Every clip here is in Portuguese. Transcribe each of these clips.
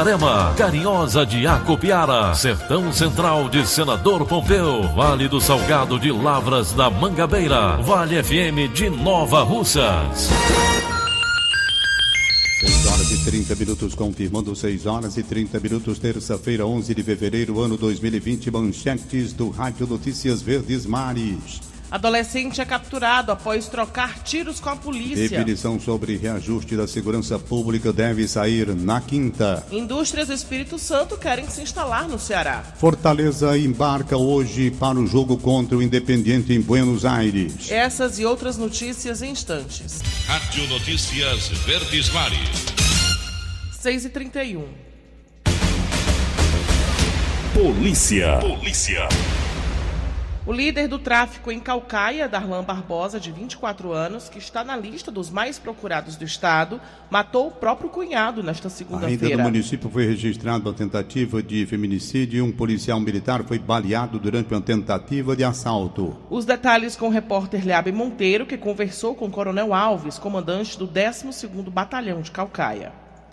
Itarema, Carinhosa de Acopiara, Sertão Central de Senador Pompeu, Vale do Salgado de Lavras da Mangabeira, Vale FM de Nova Russas. 6 horas e 30 minutos, confirmando 6 horas e 30 minutos, terça-feira, 11 de fevereiro, ano 2020, manchetes do Rádio Notícias Verdes Mares. Adolescente é capturado após trocar tiros com a polícia. Definição sobre reajuste da segurança pública deve sair na quinta. Indústrias do Espírito Santo querem se instalar no Ceará. Fortaleza embarca hoje para o jogo contra o Independiente em Buenos Aires. Essas e outras notícias em instantes. Rádio Notícias Verdes Mares. 6 e 31 Polícia. Polícia. O líder do tráfico em Calcaia, Darlan Barbosa, de 24 anos, que está na lista dos mais procurados do estado, matou o próprio cunhado nesta segunda-feira. Ainda no município foi registrada uma tentativa de feminicídio e um policial militar foi baleado durante uma tentativa de assalto. Os detalhes com o repórter Leabe Monteiro, que conversou com o Coronel Alves, comandante do 12º Batalhão de Calcaia.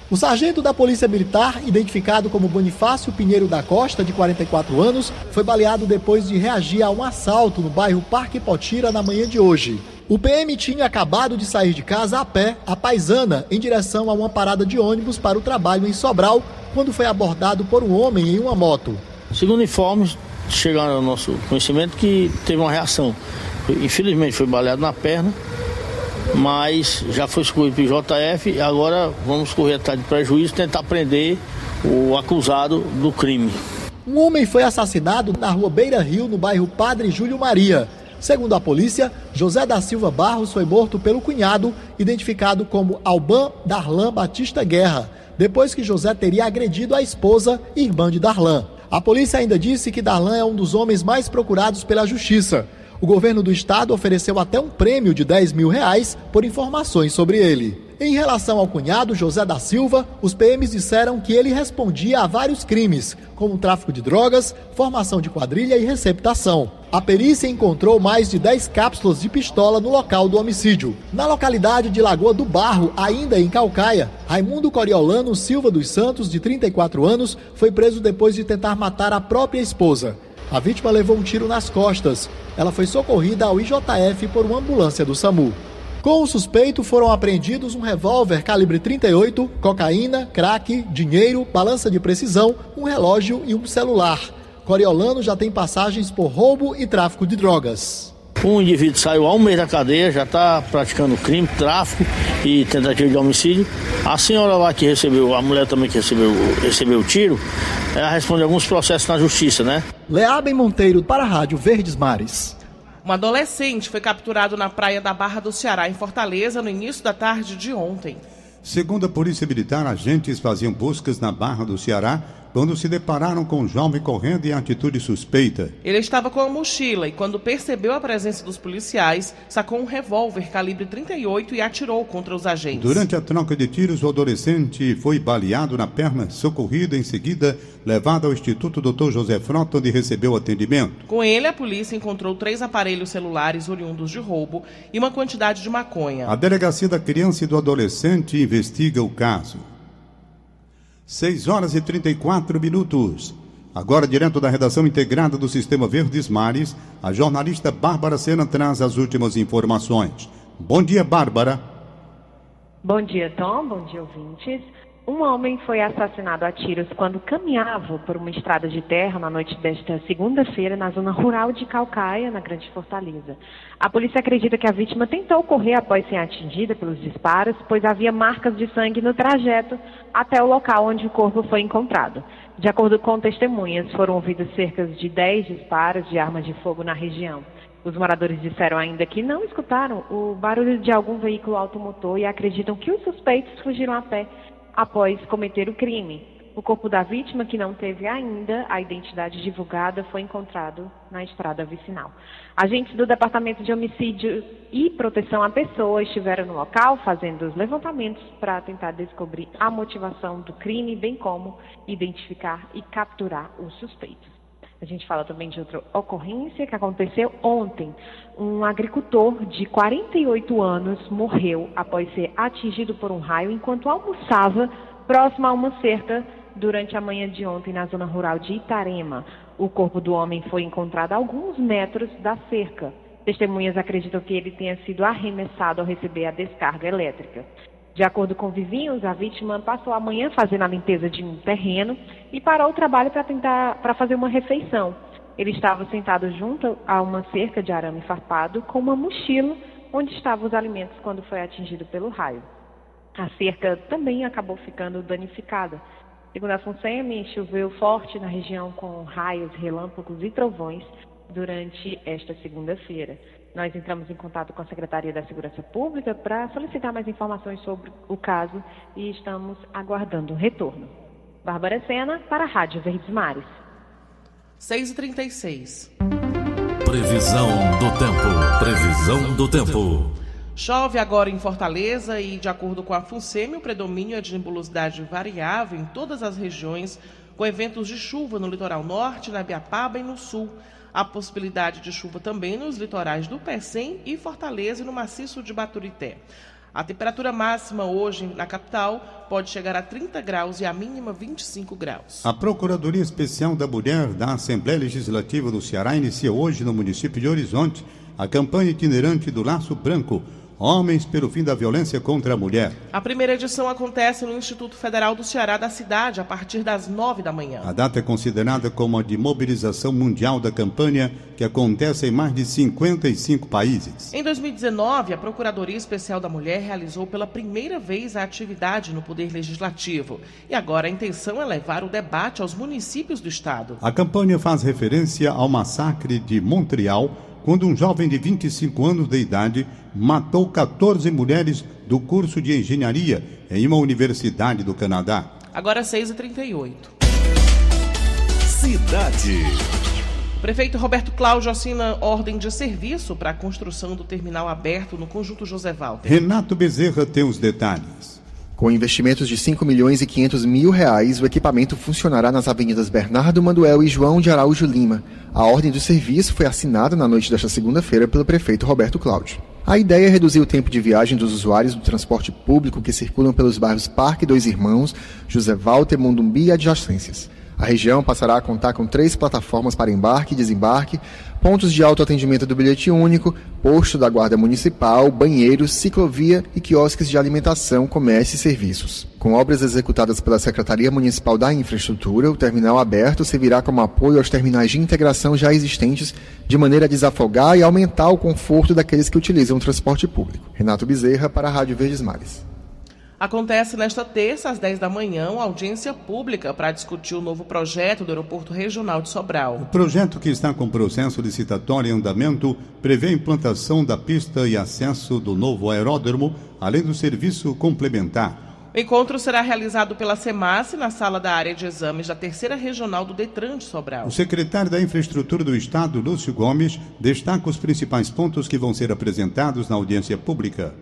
O sargento da Polícia Militar, identificado como Bonifácio Pinheiro da Costa, de 44 anos, foi baleado depois de reagir a um assalto no bairro Parque Potira na manhã de hoje. O PM tinha acabado de sair de casa a pé, a paisana, em direção a uma parada de ônibus para o trabalho em Sobral, quando foi abordado por um homem em uma moto. Segundo informes, chegaram ao nosso conhecimento que teve uma reação. Infelizmente foi baleado na perna mas já foi escolhido pelo JF, agora vamos correr atrás de prejuízo tentar prender o acusado do crime. Um homem foi assassinado na rua Beira Rio, no bairro Padre Júlio Maria. Segundo a polícia, José da Silva Barros foi morto pelo cunhado, identificado como Alban Darlan Batista Guerra, depois que José teria agredido a esposa, irmã de Darlan. A polícia ainda disse que Darlan é um dos homens mais procurados pela justiça o governo do estado ofereceu até um prêmio de 10 mil reais por informações sobre ele. Em relação ao cunhado José da Silva, os PMs disseram que ele respondia a vários crimes, como tráfico de drogas, formação de quadrilha e receptação. A perícia encontrou mais de 10 cápsulas de pistola no local do homicídio. Na localidade de Lagoa do Barro, ainda em Calcaia, Raimundo Coriolano Silva dos Santos, de 34 anos, foi preso depois de tentar matar a própria esposa. A vítima levou um tiro nas costas. Ela foi socorrida ao IJF por uma ambulância do SAMU. Com o suspeito foram apreendidos um revólver calibre 38, cocaína, crack, dinheiro, balança de precisão, um relógio e um celular. Coriolano já tem passagens por roubo e tráfico de drogas. Um indivíduo saiu há um mês da cadeia, já está praticando crime, tráfico e tentativa de homicídio. A senhora lá que recebeu, a mulher também que recebeu, recebeu o tiro, ela responde alguns processos na justiça, né? Leabem Monteiro para a Rádio Verdes Mares. Um adolescente foi capturado na praia da Barra do Ceará, em Fortaleza, no início da tarde de ontem. Segundo a Polícia Militar, agentes faziam buscas na Barra do Ceará quando se depararam com um jovem correndo em atitude suspeita. Ele estava com a mochila e, quando percebeu a presença dos policiais, sacou um revólver calibre 38 e atirou contra os agentes. Durante a troca de tiros, o adolescente foi baleado na perna, socorrido em seguida, levado ao Instituto Dr. José Frota, onde recebeu atendimento. Com ele, a polícia encontrou três aparelhos celulares oriundos de roubo e uma quantidade de maconha. A delegacia da criança e do adolescente investiga o caso. 6 horas e 34 minutos. Agora, direto da redação integrada do Sistema Verdes Mares, a jornalista Bárbara Sena traz as últimas informações. Bom dia, Bárbara. Bom dia, Tom. Bom dia, ouvintes. Um homem foi assassinado a tiros quando caminhava por uma estrada de terra na noite desta segunda-feira na zona rural de Calcaia, na Grande Fortaleza. A polícia acredita que a vítima tentou correr após ser atingida pelos disparos, pois havia marcas de sangue no trajeto até o local onde o corpo foi encontrado. De acordo com testemunhas, foram ouvidos cerca de 10 disparos de armas de fogo na região. Os moradores disseram ainda que não escutaram o barulho de algum veículo automotor e acreditam que os suspeitos fugiram a pé após cometer o crime. O corpo da vítima, que não teve ainda a identidade divulgada, foi encontrado na estrada vicinal. Agentes do Departamento de Homicídio e Proteção à Pessoa estiveram no local fazendo os levantamentos para tentar descobrir a motivação do crime, bem como identificar e capturar os suspeitos. A gente fala também de outra ocorrência que aconteceu ontem. Um agricultor de 48 anos morreu após ser atingido por um raio enquanto almoçava próximo a uma cerca durante a manhã de ontem na zona rural de Itarema. O corpo do homem foi encontrado a alguns metros da cerca. Testemunhas acreditam que ele tenha sido arremessado ao receber a descarga elétrica. De acordo com vizinhos, a vítima passou a manhã fazendo a limpeza de um terreno e parou o trabalho para tentar para fazer uma refeição. Ele estava sentado junto a uma cerca de arame farpado com uma mochila onde estavam os alimentos quando foi atingido pelo raio. A cerca também acabou ficando danificada. Segundo a FUNSEMI, choveu forte na região com raios, relâmpagos e trovões durante esta segunda-feira. Nós entramos em contato com a Secretaria da Segurança Pública para solicitar mais informações sobre o caso e estamos aguardando o retorno. Bárbara Sena, para a Rádio Verdes Mares. 6h36. Previsão do tempo. Previsão do tempo. Chove agora em Fortaleza e, de acordo com a FUNSEMI, o predomínio é de nebulosidade variável em todas as regiões, com eventos de chuva no litoral norte, na Biapaba e no sul. Há possibilidade de chuva também nos litorais do Pecém e Fortaleza no maciço de Baturité. A temperatura máxima hoje na capital pode chegar a 30 graus e a mínima 25 graus. A Procuradoria Especial da Mulher da Assembleia Legislativa do Ceará inicia hoje no município de Horizonte a campanha itinerante do Laço Branco, Homens pelo Fim da Violência contra a Mulher. A primeira edição acontece no Instituto Federal do Ceará da cidade, a partir das nove da manhã. A data é considerada como a de mobilização mundial da campanha, que acontece em mais de 55 países. Em 2019, a Procuradoria Especial da Mulher realizou pela primeira vez a atividade no Poder Legislativo. E agora a intenção é levar o debate aos municípios do Estado. A campanha faz referência ao massacre de Montreal quando um jovem de 25 anos de idade matou 14 mulheres do curso de engenharia em uma universidade do Canadá. Agora 6h38. Cidade. O prefeito Roberto Cláudio assina ordem de serviço para a construção do terminal aberto no Conjunto José Walter. Renato Bezerra tem os detalhes. Com investimentos de 5 milhões e 500 mil reais, o equipamento funcionará nas avenidas Bernardo Manuel e João de Araújo Lima. A ordem do serviço foi assinada na noite desta segunda-feira pelo prefeito Roberto Cláudio. A ideia é reduzir o tempo de viagem dos usuários do transporte público que circulam pelos bairros Parque Dois Irmãos, José Walter, Mondumbi e adjacências. A região passará a contar com três plataformas para embarque e desembarque, pontos de autoatendimento do bilhete único, posto da Guarda Municipal, banheiros, ciclovia e quiosques de alimentação, comércio e serviços. Com obras executadas pela Secretaria Municipal da Infraestrutura, o terminal aberto servirá como apoio aos terminais de integração já existentes, de maneira a desafogar e aumentar o conforto daqueles que utilizam o transporte público. Renato Bezerra, para a Rádio Verdes Mares. Acontece nesta terça, às 10 da manhã, uma audiência pública para discutir o novo projeto do Aeroporto Regional de Sobral. O projeto que está com processo licitatório em andamento prevê a implantação da pista e acesso do novo aeródromo, além do serviço complementar. O encontro será realizado pela SEMAS na sala da área de exames da Terceira Regional do Detran de Sobral. O secretário da Infraestrutura do Estado, Lúcio Gomes, destaca os principais pontos que vão ser apresentados na audiência pública.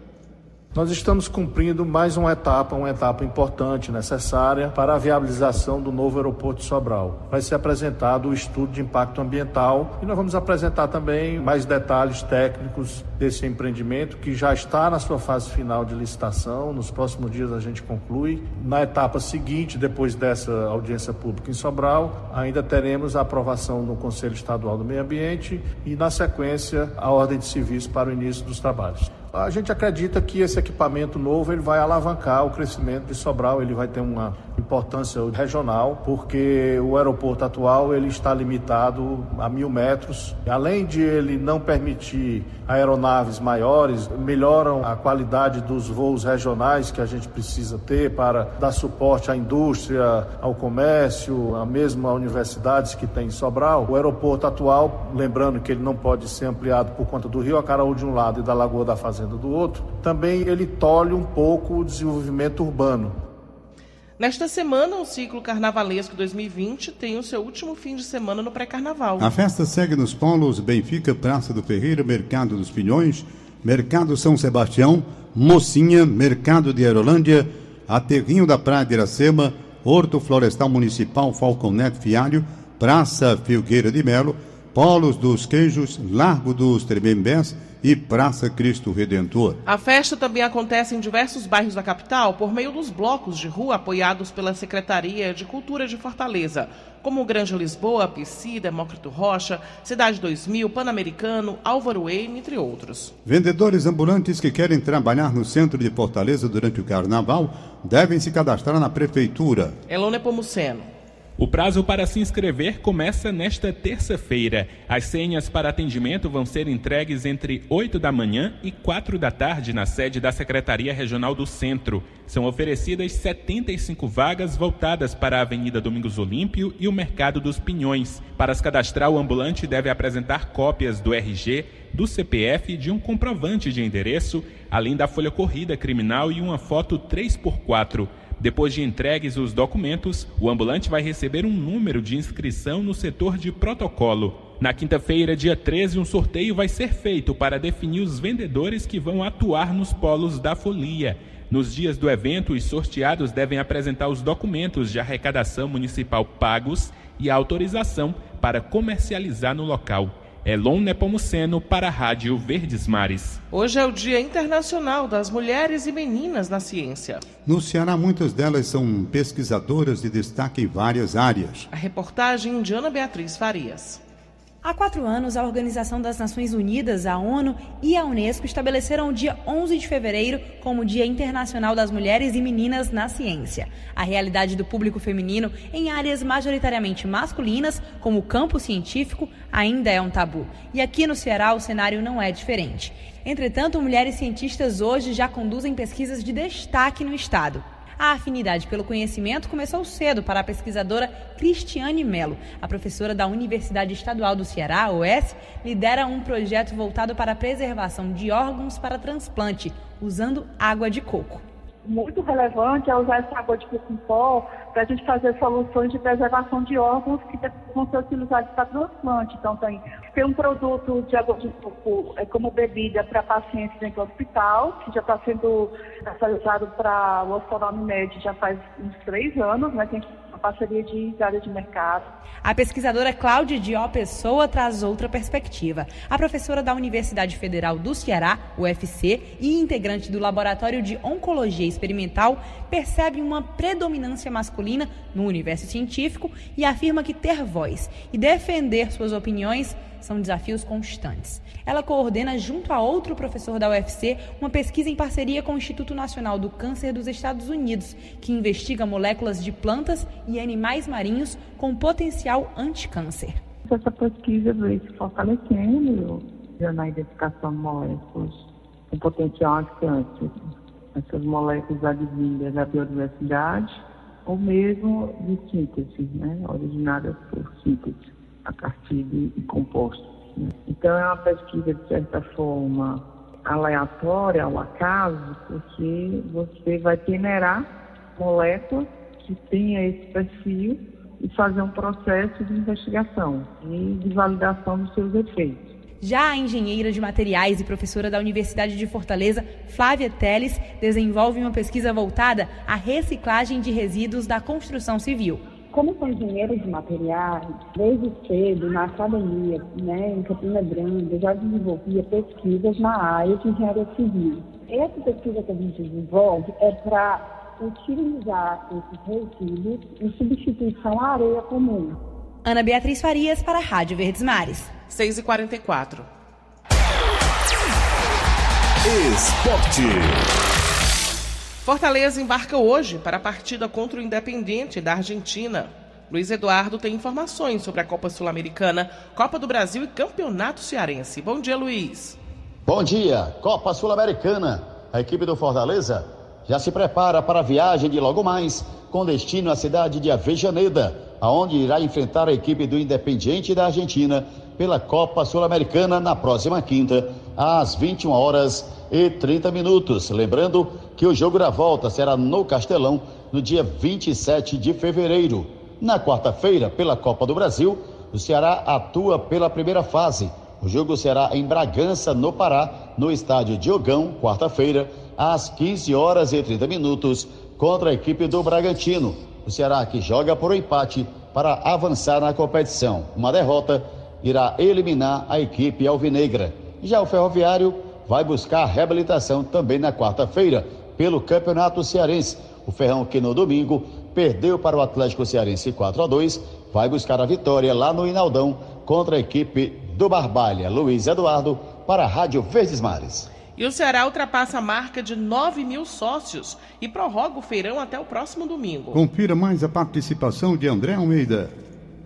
Nós estamos cumprindo mais uma etapa, uma etapa importante, necessária para a viabilização do novo aeroporto de Sobral. Vai ser apresentado o estudo de impacto ambiental e nós vamos apresentar também mais detalhes técnicos desse empreendimento que já está na sua fase final de licitação. Nos próximos dias a gente conclui. Na etapa seguinte, depois dessa audiência pública em Sobral, ainda teremos a aprovação no Conselho Estadual do Meio Ambiente e, na sequência, a ordem de serviço para o início dos trabalhos. A gente acredita que esse equipamento novo ele vai alavancar o crescimento de Sobral, ele vai ter uma importância regional, porque o aeroporto atual ele está limitado a mil metros. Além de ele não permitir aeronaves maiores, melhoram a qualidade dos voos regionais que a gente precisa ter para dar suporte à indústria, ao comércio, a mesma universidades que tem em Sobral. O aeroporto atual, lembrando que ele não pode ser ampliado por conta do Rio Acaraú de um lado e da Lagoa da Fazenda do outro, também ele tolhe um pouco o desenvolvimento urbano. Nesta semana, o ciclo carnavalesco 2020 tem o seu último fim de semana no pré-carnaval. A festa segue nos polos Benfica, Praça do Ferreira, Mercado dos Pinhões, Mercado São Sebastião, Mocinha, Mercado de Aerolândia, Aterrinho da Praia de Iracema, Horto Florestal Municipal Falconete Fialho, Praça Filgueira de Melo, Polos dos Queijos, Largo dos Tremembés e Praça Cristo Redentor. A festa também acontece em diversos bairros da capital por meio dos blocos de rua apoiados pela Secretaria de Cultura de Fortaleza, como o Grande Lisboa, Pici, Demócrito Rocha, Cidade 2000, Pan-Americano, Álvaro Eime, entre outros. Vendedores ambulantes que querem trabalhar no centro de Fortaleza durante o carnaval devem se cadastrar na prefeitura. Elone Pomuceno. O prazo para se inscrever começa nesta terça-feira. As senhas para atendimento vão ser entregues entre 8 da manhã e 4 da tarde na sede da Secretaria Regional do Centro. São oferecidas 75 vagas voltadas para a Avenida Domingos Olímpio e o Mercado dos Pinhões. Para se cadastrar, o ambulante deve apresentar cópias do RG, do CPF e de um comprovante de endereço, além da folha corrida criminal e uma foto 3x4. Depois de entregues os documentos, o ambulante vai receber um número de inscrição no setor de protocolo. Na quinta-feira, dia 13, um sorteio vai ser feito para definir os vendedores que vão atuar nos polos da folia. Nos dias do evento, os sorteados devem apresentar os documentos de arrecadação municipal pagos e autorização para comercializar no local. Elon Nepomuceno para a Rádio Verdes Mares. Hoje é o Dia Internacional das Mulheres e Meninas na Ciência. No Ceará, muitas delas são pesquisadoras de destaque em várias áreas. A reportagem de Ana Beatriz Farias. Há quatro anos, a Organização das Nações Unidas, a ONU e a Unesco estabeleceram o dia 11 de fevereiro como Dia Internacional das Mulheres e Meninas na Ciência. A realidade do público feminino em áreas majoritariamente masculinas, como o campo científico, ainda é um tabu. E aqui no Ceará o cenário não é diferente. Entretanto, mulheres cientistas hoje já conduzem pesquisas de destaque no estado. A afinidade pelo conhecimento começou cedo para a pesquisadora Cristiane Melo. A professora da Universidade Estadual do Ceará, UES, lidera um projeto voltado para a preservação de órgãos para transplante, usando água de coco muito relevante é usar essa água de coco em pó para a gente fazer soluções de preservação de órgãos que vão ser utilizados para transplante. Então, tem, tem um produto de água de coco é, como bebida para pacientes dentro do hospital, que já está sendo comercializado para o Hospital Unimed já faz uns três anos, né? Tem parceria de área de mercado. A pesquisadora Cláudia Dió Pessoa traz outra perspectiva. A professora da Universidade Federal do Ceará, UFC, e integrante do Laboratório de Oncologia Experimental, percebe uma predominância masculina no universo científico e afirma que ter voz e defender suas opiniões são desafios constantes. Ela coordena, junto a outro professor da UFC, uma pesquisa em parceria com o Instituto Nacional do Câncer dos Estados Unidos, que investiga moléculas de plantas e animais marinhos com potencial anticâncer. Essa pesquisa veio se fortalecendo na identificação de moléculas com potencial anticâncer. Essas moléculas advindas da biodiversidade ou mesmo de síntese, né, originadas por síntese a partir de, compostos. Né? Então, é uma pesquisa, de certa forma, aleatória, ao acaso, porque você vai peneirar moléculas que tenha esse perfil e fazer um processo de investigação e de validação dos seus efeitos. Já a engenheira de materiais e professora da Universidade de Fortaleza, Flávia Teles, desenvolve uma pesquisa voltada à reciclagem de resíduos da construção civil. Como sou engenheiro de materiais, desde cedo na academia, né, em Campina Grande, eu já desenvolvia pesquisas na área de engenharia civil. Essa pesquisa que a gente desenvolve é para utilizar esses resíduos em substituição à areia comum. Ana Beatriz Farias para a Rádio Verdes Mares. 6h44. Esporte. Fortaleza embarca hoje para a partida contra o Independente da Argentina. Luiz Eduardo tem informações sobre a Copa Sul-Americana, Copa do Brasil e Campeonato Cearense. Bom dia, Luiz. Bom dia, Copa Sul-Americana. A equipe do Fortaleza já se prepara para a viagem de logo mais, com destino à cidade de Avejaneda, aonde irá enfrentar a equipe do Independiente da Argentina pela Copa Sul-Americana na próxima quinta, às 21 horas e 30 minutos. Lembrando que o jogo da volta será no Castelão no dia 27 de fevereiro. Na quarta-feira, pela Copa do Brasil, o Ceará atua pela primeira fase. O jogo será em Bragança, no Pará, no estádio Diogão, quarta-feira, às 15 horas e 30 minutos, contra a equipe do Bragantino. O Ceará que joga por um empate para avançar na competição. Uma derrota irá eliminar a equipe alvinegra. Já o Ferroviário vai buscar reabilitação também na quarta-feira pelo Campeonato Cearense. O Ferrão que no domingo perdeu para o Atlético Cearense 4 a 2, vai buscar a vitória lá no Inaldão contra a equipe do Barbalha. Luiz Eduardo para a Rádio Verdes Mares. E o Ceará ultrapassa a marca de 9 mil sócios e prorroga o feirão até o próximo domingo. Confira mais a participação de André Almeida.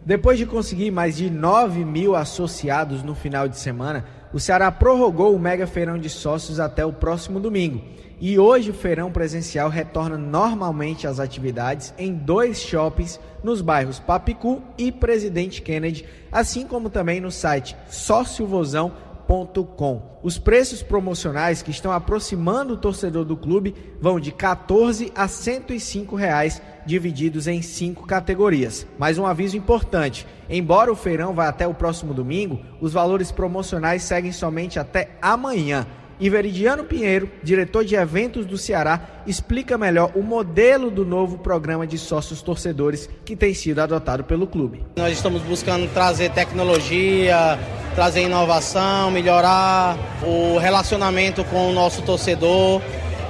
Depois de conseguir mais de 9 mil associados no final de semana, o Ceará prorrogou o mega feirão de sócios até o próximo domingo. E hoje o feirão presencial retorna normalmente às atividades em dois shoppings nos bairros Papicu e Presidente Kennedy, assim como também no site Os preços promocionais que estão aproximando o torcedor do clube vão de 14 a 105 reais, divididos em cinco categorias. Mais um aviso importante: embora o feirão vá até o próximo domingo, os valores promocionais seguem somente até amanhã. E Veridiano Pinheiro, diretor de eventos do Ceará, explica melhor o modelo do novo programa de sócios torcedores que tem sido adotado pelo clube. Nós estamos buscando trazer tecnologia, trazer inovação, melhorar o relacionamento com o nosso torcedor.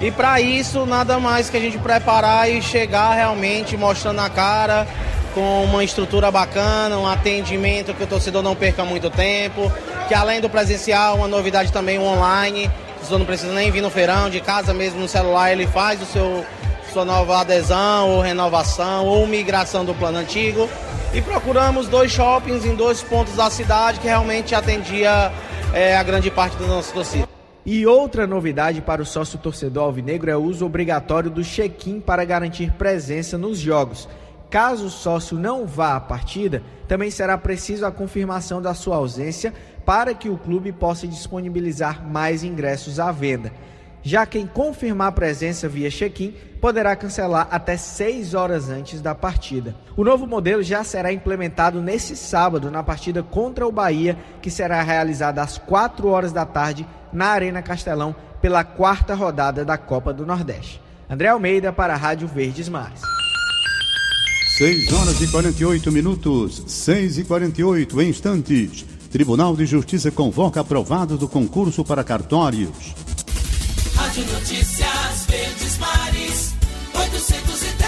E para isso, nada mais que a gente preparar e chegar realmente mostrando a cara, com uma estrutura bacana, um atendimento que o torcedor não perca muito tempo, que além do presencial, uma novidade também online. O torcedor não precisa nem vir no feirão, de casa mesmo no celular, ele faz o seu sua nova adesão ou renovação ou migração do plano antigo. E procuramos dois shoppings em dois pontos da cidade que realmente atendia é, a grande parte da nossa torcida. E outra novidade para o sócio torcedor alvinegro é o uso obrigatório do check-in para garantir presença nos jogos. Caso o sócio não vá à partida, também será preciso a confirmação da sua ausência para que o clube possa disponibilizar mais ingressos à venda. Já quem confirmar presença via check-in poderá cancelar até 6 horas antes da partida. O novo modelo já será implementado nesse sábado na partida contra o Bahia, que será realizada às 4 horas da tarde na Arena Castelão pela quarta rodada da Copa do Nordeste. André Almeida para a Rádio Verdes Mares. 6 horas e 48 minutos, 6 e 48 em instantes. Tribunal de Justiça convoca aprovado do concurso para cartórios. Rádio Notícias Verdes Mares, 810.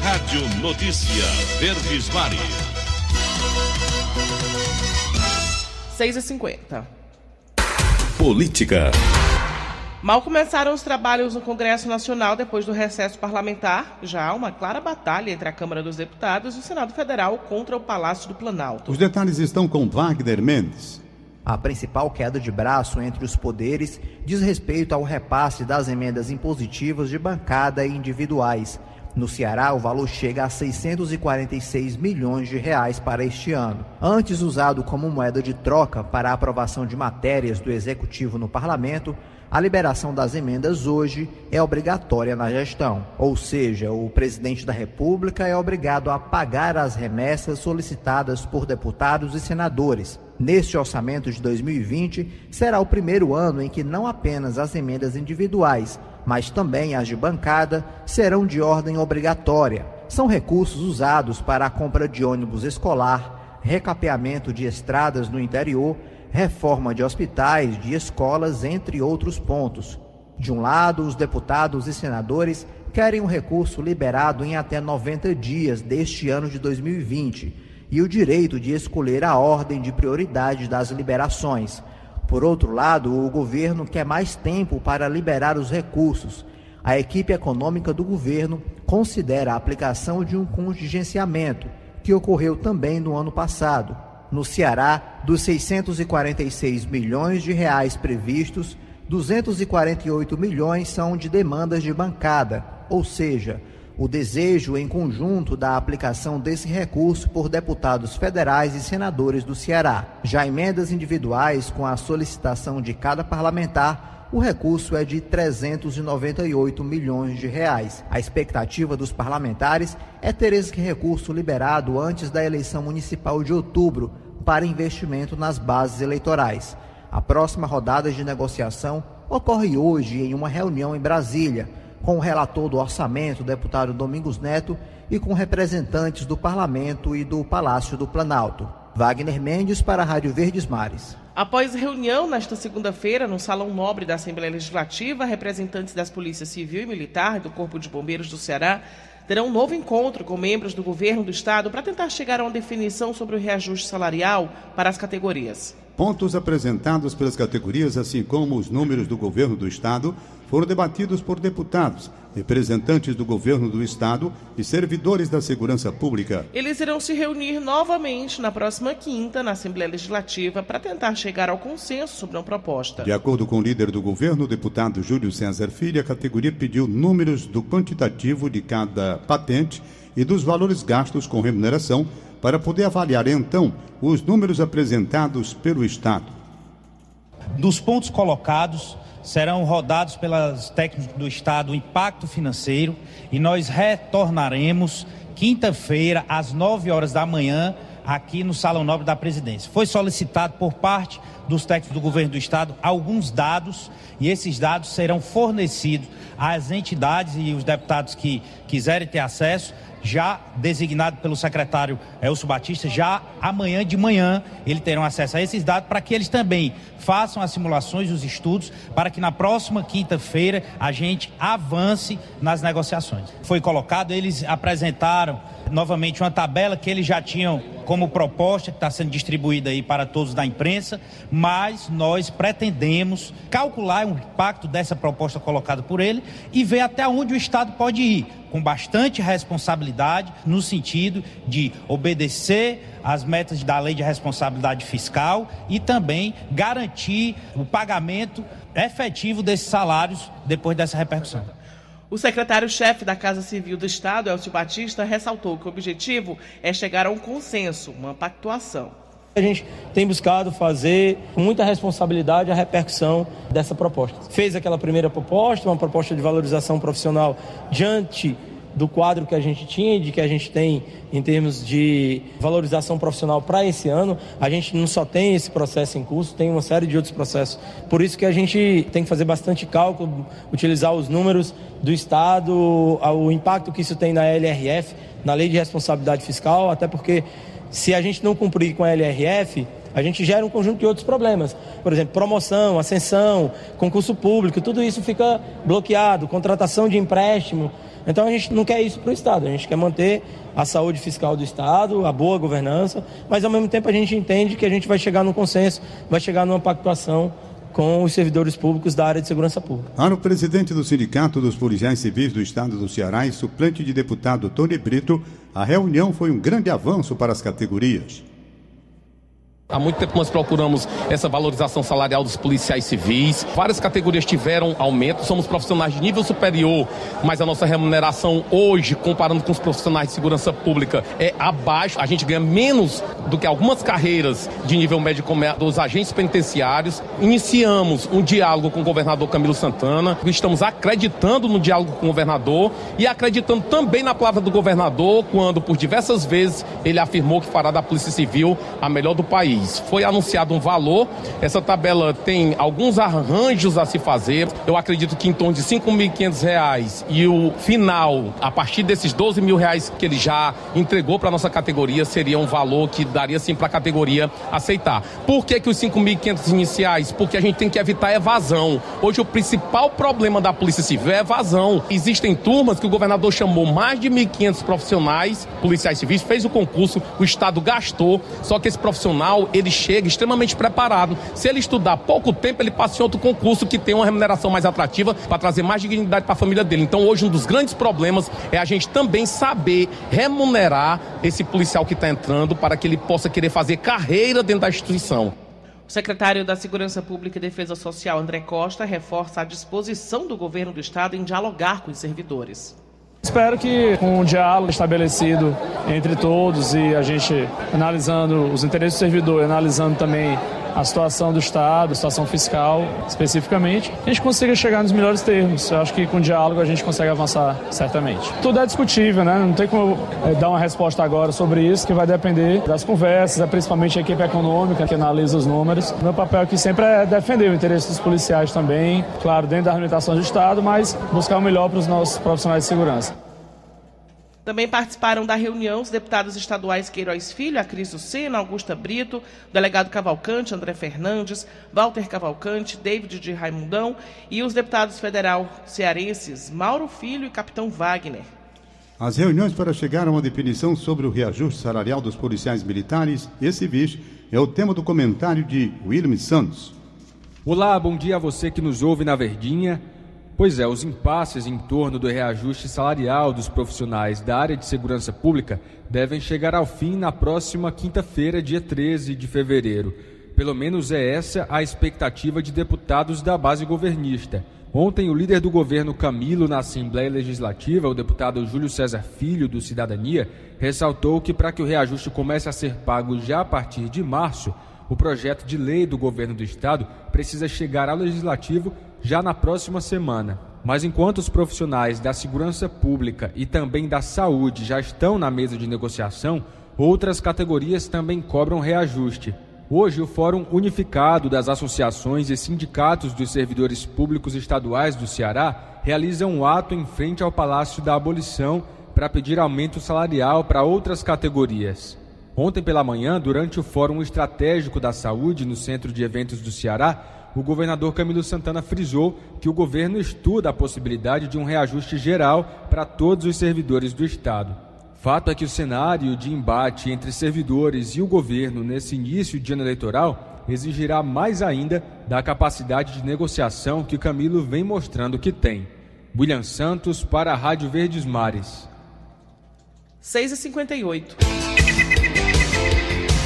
Rádio Notícia Verdes Mares. 6 e 50 Política. Mal começaram os trabalhos no Congresso Nacional depois do recesso parlamentar, já há uma clara batalha entre a Câmara dos Deputados e o Senado Federal contra o Palácio do Planalto. Os detalhes estão com Wagner Mendes. A principal queda de braço entre os poderes diz respeito ao repasse das emendas impositivas de bancada e individuais. No Ceará, o valor chega a 646 milhões de reais para este ano. Antes usado como moeda de troca para a aprovação de matérias do executivo no parlamento, a liberação das emendas hoje é obrigatória na gestão, ou seja, o presidente da República é obrigado a pagar as remessas solicitadas por deputados e senadores. Neste orçamento de 2020, será o primeiro ano em que não apenas as emendas individuais, mas também as de bancada serão de ordem obrigatória. São recursos usados para a compra de ônibus escolar, recapeamento de estradas no interior reforma de hospitais, de escolas, entre outros pontos. De um lado, os deputados e senadores querem um recurso liberado em até 90 dias deste ano de 2020 e o direito de escolher a ordem de prioridade das liberações. Por outro lado, o governo quer mais tempo para liberar os recursos. A equipe econômica do governo considera a aplicação de um contingenciamento, que ocorreu também no ano passado. No Ceará, dos 646 milhões de reais previstos, 248 milhões são de demandas de bancada, ou seja, o desejo em conjunto da aplicação desse recurso por deputados federais e senadores do Ceará. Já emendas individuais, com a solicitação de cada parlamentar, o recurso é de 398 milhões de reais. A expectativa dos parlamentares é ter esse recurso liberado antes da eleição municipal de outubro para investimento nas bases eleitorais. A próxima rodada de negociação ocorre hoje em uma reunião em Brasília com o relator do orçamento, o deputado Domingos Neto, e com representantes do Parlamento e do Palácio do Planalto. Wagner Mendes para a Rádio Verdes Mares. Após reunião nesta segunda-feira no Salão Nobre da Assembleia Legislativa, representantes das Polícias Civil e Militar e do Corpo de Bombeiros do Ceará terão um novo encontro com membros do governo do estado para tentar chegar a uma definição sobre o reajuste salarial para as categorias. Pontos apresentados pelas categorias, assim como os números do governo do Estado, foram debatidos por deputados, representantes do governo do Estado e servidores da segurança pública. Eles irão se reunir novamente na próxima quinta, na Assembleia Legislativa, para tentar chegar ao consenso sobre uma proposta. De acordo com o líder do governo, o deputado Júlio César Filho, a categoria pediu números do quantitativo de cada patente e dos valores gastos com remuneração para poder avaliar então os números apresentados pelo Estado. Dos pontos colocados, serão rodados pelas técnicas do Estado o impacto financeiro e nós retornaremos quinta-feira às 9 horas da manhã aqui no Salão Nobre da Presidência. Foi solicitado por parte dos técnicos do governo do estado alguns dados e esses dados serão fornecidos às entidades e os deputados que quiserem ter acesso já designado pelo secretário Elcio Batista, já amanhã de manhã eles terão acesso a esses dados para que eles também façam as simulações, os estudos, para que na próxima quinta-feira a gente avance nas negociações. Foi colocado, eles apresentaram novamente uma tabela que eles já tinham como proposta, que está sendo distribuída aí para todos da imprensa, mas nós pretendemos calcular o impacto dessa proposta colocada por ele e ver até onde o Estado pode ir, com bastante responsabilidade, no sentido de obedecer às metas da lei de responsabilidade fiscal e também garantir o pagamento efetivo desses salários depois dessa repercussão. O secretário-chefe da Casa Civil do Estado, Elcio Batista, ressaltou que o objetivo é chegar a um consenso, uma pactuação. A gente tem buscado fazer com muita responsabilidade a repercussão dessa proposta. Fez aquela primeira proposta, uma proposta de valorização profissional diante do quadro que a gente tinha e de que a gente tem em termos de valorização profissional para esse ano. A gente não só tem esse processo em curso, tem uma série de outros processos. Por isso que a gente tem que fazer bastante cálculo, utilizar os números do Estado, o impacto que isso tem na LRF, na Lei de Responsabilidade Fiscal, até porque se a gente não cumprir com a LRF, a gente gera um conjunto de outros problemas. Por exemplo, promoção, ascensão, concurso público, tudo isso fica bloqueado, contratação de empréstimo. Então a gente não quer isso para o Estado, a gente quer manter a saúde fiscal do Estado, a boa governança, mas ao mesmo tempo a gente entende que a gente vai chegar num consenso, vai chegar numa pactuação com os servidores públicos da área de segurança pública. Para o presidente do Sindicato dos Policiais Civis do Estado do Ceará e suplente de deputado Tony Brito, a reunião foi um grande avanço para as categorias. Há muito tempo nós procuramos essa valorização salarial dos policiais civis. Várias categorias tiveram aumento. Somos profissionais de nível superior, mas a nossa remuneração hoje, comparando com os profissionais de segurança pública, é abaixo. A gente ganha menos do que algumas carreiras de nível médio como é dos agentes penitenciários. Iniciamos um diálogo com o governador Camilo Santana. Estamos acreditando no diálogo com o governador e acreditando também na palavra do governador, quando por diversas vezes ele afirmou que fará da Polícia Civil a melhor do país Foi anunciado um valor, essa tabela tem alguns arranjos a se fazer. Eu acredito que em torno de R$ 5.500 e o final, a partir desses 12 mil reais que ele já entregou para nossa categoria, seria um valor que daria sim para a categoria aceitar. Por que, que os 5.500 iniciais? Porque a gente tem que evitar evasão. Hoje o principal problema da Polícia Civil é evasão. Existem turmas que o governador chamou mais de 1.500 profissionais, policiais civis, fez o concurso, o Estado gastou, só que esse profissional ele chega extremamente preparado. Se ele estudar pouco tempo, ele passa em outro concurso que tem uma remuneração mais atrativa para trazer mais dignidade para a família dele. Então, hoje, um dos grandes problemas é a gente também saber remunerar esse policial que está entrando para que ele possa querer fazer carreira dentro da instituição. O secretário da Segurança Pública e Defesa Social, André Costa, reforça a disposição do governo do estado em dialogar com os servidores. Espero que com o diálogo estabelecido entre todos e a gente analisando os interesses do servidor, analisando também a situação do Estado, a situação fiscal especificamente, a gente consiga chegar nos melhores termos. Eu acho que com diálogo a gente consegue avançar certamente. Tudo é discutível, né? Não tem como é, dar uma resposta agora sobre isso, que vai depender das conversas, é principalmente a equipe econômica que analisa os números. Meu papel aqui sempre é defender o interesse dos policiais também, claro, dentro da limitação do Estado, mas buscar o melhor para os nossos profissionais de segurança. Também participaram da reunião os deputados estaduais Queiroz Filho, Acriso Sena, Augusta Brito, delegado Cavalcante, André Fernandes, Walter Cavalcante, David de Raimundão e os deputados federal cearenses Mauro Filho e Capitão Wagner. As reuniões para chegar a uma definição sobre o reajuste salarial dos policiais militares e civis é o tema do comentário de William Santos. Olá, bom dia a você que nos ouve na Verdinha. Pois é, os impasses em torno do reajuste salarial dos profissionais da área de segurança pública devem chegar ao fim na próxima quinta-feira, dia 13 de fevereiro. Pelo menos é essa a expectativa de deputados da base governista. Ontem, o líder do governo Camilo na Assembleia Legislativa, o deputado Júlio César Filho, do Cidadania, ressaltou que para que o reajuste comece a ser pago já a partir de março, o projeto de lei do governo do estado precisa chegar ao legislativo já na próxima semana. Mas enquanto os profissionais da segurança pública e também da saúde já estão na mesa de negociação, outras categorias também cobram reajuste. Hoje, o Fórum Unificado das Associações e Sindicatos dos Servidores Públicos Estaduais do Ceará realiza um ato em frente ao Palácio da Abolição para pedir aumento salarial para outras categorias. Ontem pela manhã, durante o Fórum Estratégico da Saúde no Centro de Eventos do Ceará, o governador Camilo Santana frisou que o governo estuda a possibilidade de um reajuste geral para todos os servidores do Estado. Fato é que o cenário de embate entre servidores e o governo nesse início de ano eleitoral exigirá mais ainda da capacidade de negociação que Camilo vem mostrando que tem. William Santos para a Rádio Verdes Mares. 6h58.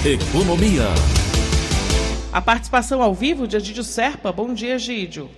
Economia. A participação ao vivo de Egídio Serpa. Bom dia, Egídio.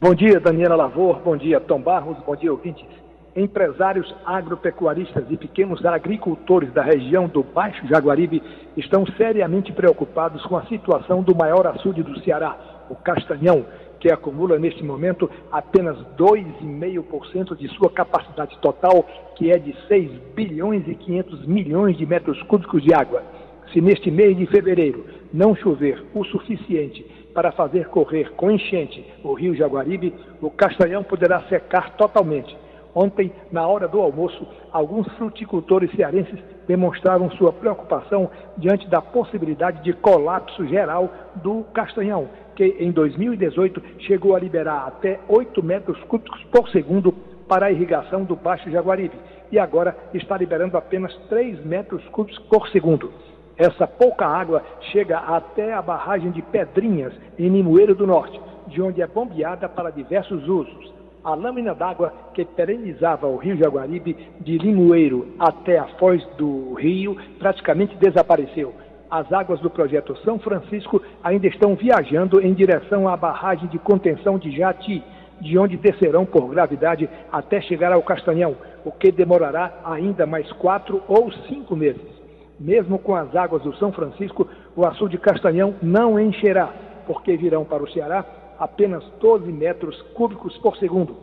Bom dia, Daniela Lavor. Bom dia, Tom Barros. Bom dia, ouvintes. Empresários agropecuaristas e pequenos agricultores da região do Baixo Jaguaribe estão seriamente preocupados com a situação do maior açude do Ceará, o Castanhão, que acumula neste momento apenas 2,5% de sua capacidade total, que é de 6 bilhões e 500 milhões de metros cúbicos de água. Se neste mês de fevereiro não chover o suficiente para fazer correr com enchente o rio Jaguaribe, o Castanhão poderá secar totalmente. Ontem, na hora do almoço, alguns fruticultores cearenses demonstraram sua preocupação diante da possibilidade de colapso geral do Castanhão, que em 2018 chegou a liberar até 8 metros cúbicos por segundo para a irrigação do Baixo Jaguaribe e agora está liberando apenas 3 metros cúbicos por segundo. Essa pouca água chega até a barragem de Pedrinhas, em Limoeiro do Norte, de onde é bombeada para diversos usos. A lâmina d'água que perenizava o rio Jaguaribe de Limoeiro até a foz do rio praticamente desapareceu. As águas do projeto São Francisco ainda estão viajando em direção à barragem de contenção de Jati, de onde descerão por gravidade até chegar ao Castanhão, o que demorará ainda mais quatro ou cinco meses. Mesmo com as águas do São Francisco, o açude Castanhão não encherá, porque virão para o Ceará apenas 12 metros cúbicos por segundo,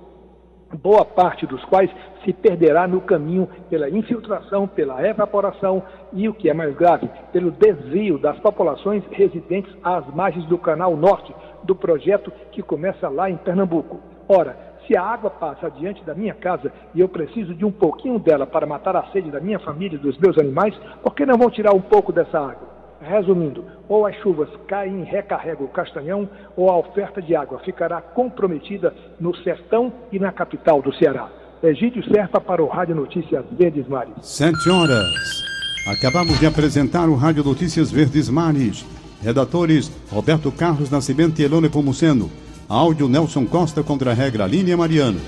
boa parte dos quais se perderá no caminho pela infiltração, pela evaporação e, o que é mais grave, pelo desvio das populações residentes às margens do Canal Norte do projeto que começa lá em Pernambuco. Ora, se a água passa diante da minha casa e eu preciso de um pouquinho dela para matar a sede da minha família e dos meus animais, por que não vão tirar um pouco dessa água? Resumindo, ou as chuvas caem e recarregam o Castanhão, ou a oferta de água ficará comprometida no sertão e na capital do Ceará. Egídio Serpa para o Rádio Notícias Verdes Mares. Sete horas, Acabamos de apresentar o Rádio Notícias Verdes Mares. Redatores Roberto Carlos Nascimento e Elone Pomuceno. Áudio Nelson Costa contra a regra Línia Mariano.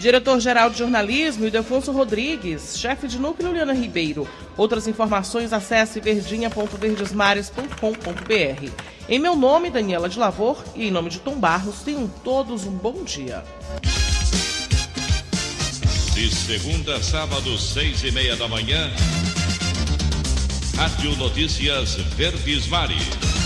Diretor-geral de jornalismo, Ildefonso Rodrigues. Chefe de núcleo, Liana Ribeiro. Outras informações, acesse verdinha.verdesmares.com.br. Em meu nome, Daniela de Lavor, e em nome de Tom Barros, tenham todos um bom dia. De segunda a sábado, seis e meia da manhã. Rádio Notícias Verdes Mares.